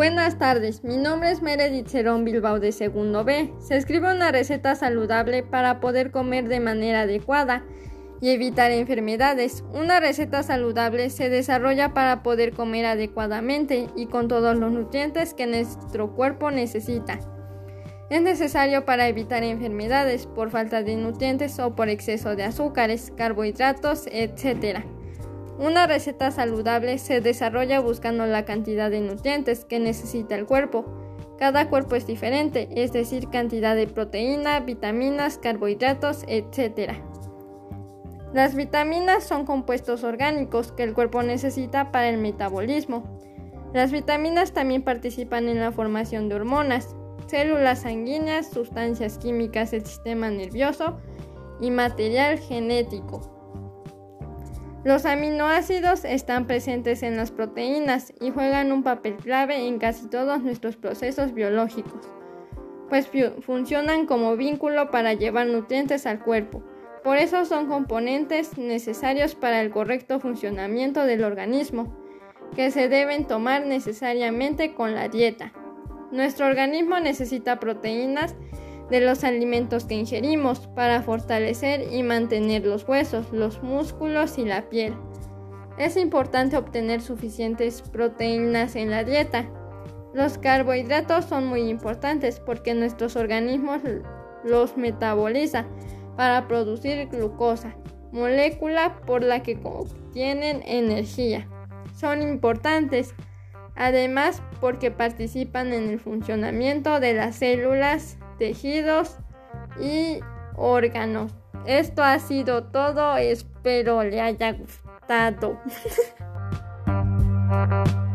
Buenas tardes, mi nombre es Meredith Cerón Bilbao de segundo B. Se escribe una receta saludable para poder comer de manera adecuada y evitar enfermedades. Una receta saludable se desarrolla para poder comer adecuadamente y con todos los nutrientes que nuestro cuerpo necesita. Es necesario para evitar enfermedades por falta de nutrientes o por exceso de azúcares, carbohidratos, etc. Una receta saludable se desarrolla buscando la cantidad de nutrientes que necesita el cuerpo. Cada cuerpo es diferente, es decir, cantidad de proteína, vitaminas, carbohidratos, etc. Las vitaminas son compuestos orgánicos que el cuerpo necesita para el metabolismo. Las vitaminas también participan en la formación de hormonas, células sanguíneas, sustancias químicas del sistema nervioso y material genético. Los aminoácidos están presentes en las proteínas y juegan un papel clave en casi todos nuestros procesos biológicos, pues funcionan como vínculo para llevar nutrientes al cuerpo. Por eso son componentes necesarios para el correcto funcionamiento del organismo, que se deben tomar necesariamente con la dieta. Nuestro organismo necesita proteínas de los alimentos que ingerimos para fortalecer y mantener los huesos, los músculos y la piel. Es importante obtener suficientes proteínas en la dieta. Los carbohidratos son muy importantes porque nuestros organismos los metaboliza para producir glucosa, molécula por la que obtienen energía. Son importantes además porque participan en el funcionamiento de las células tejidos y órganos. Esto ha sido todo, espero le haya gustado.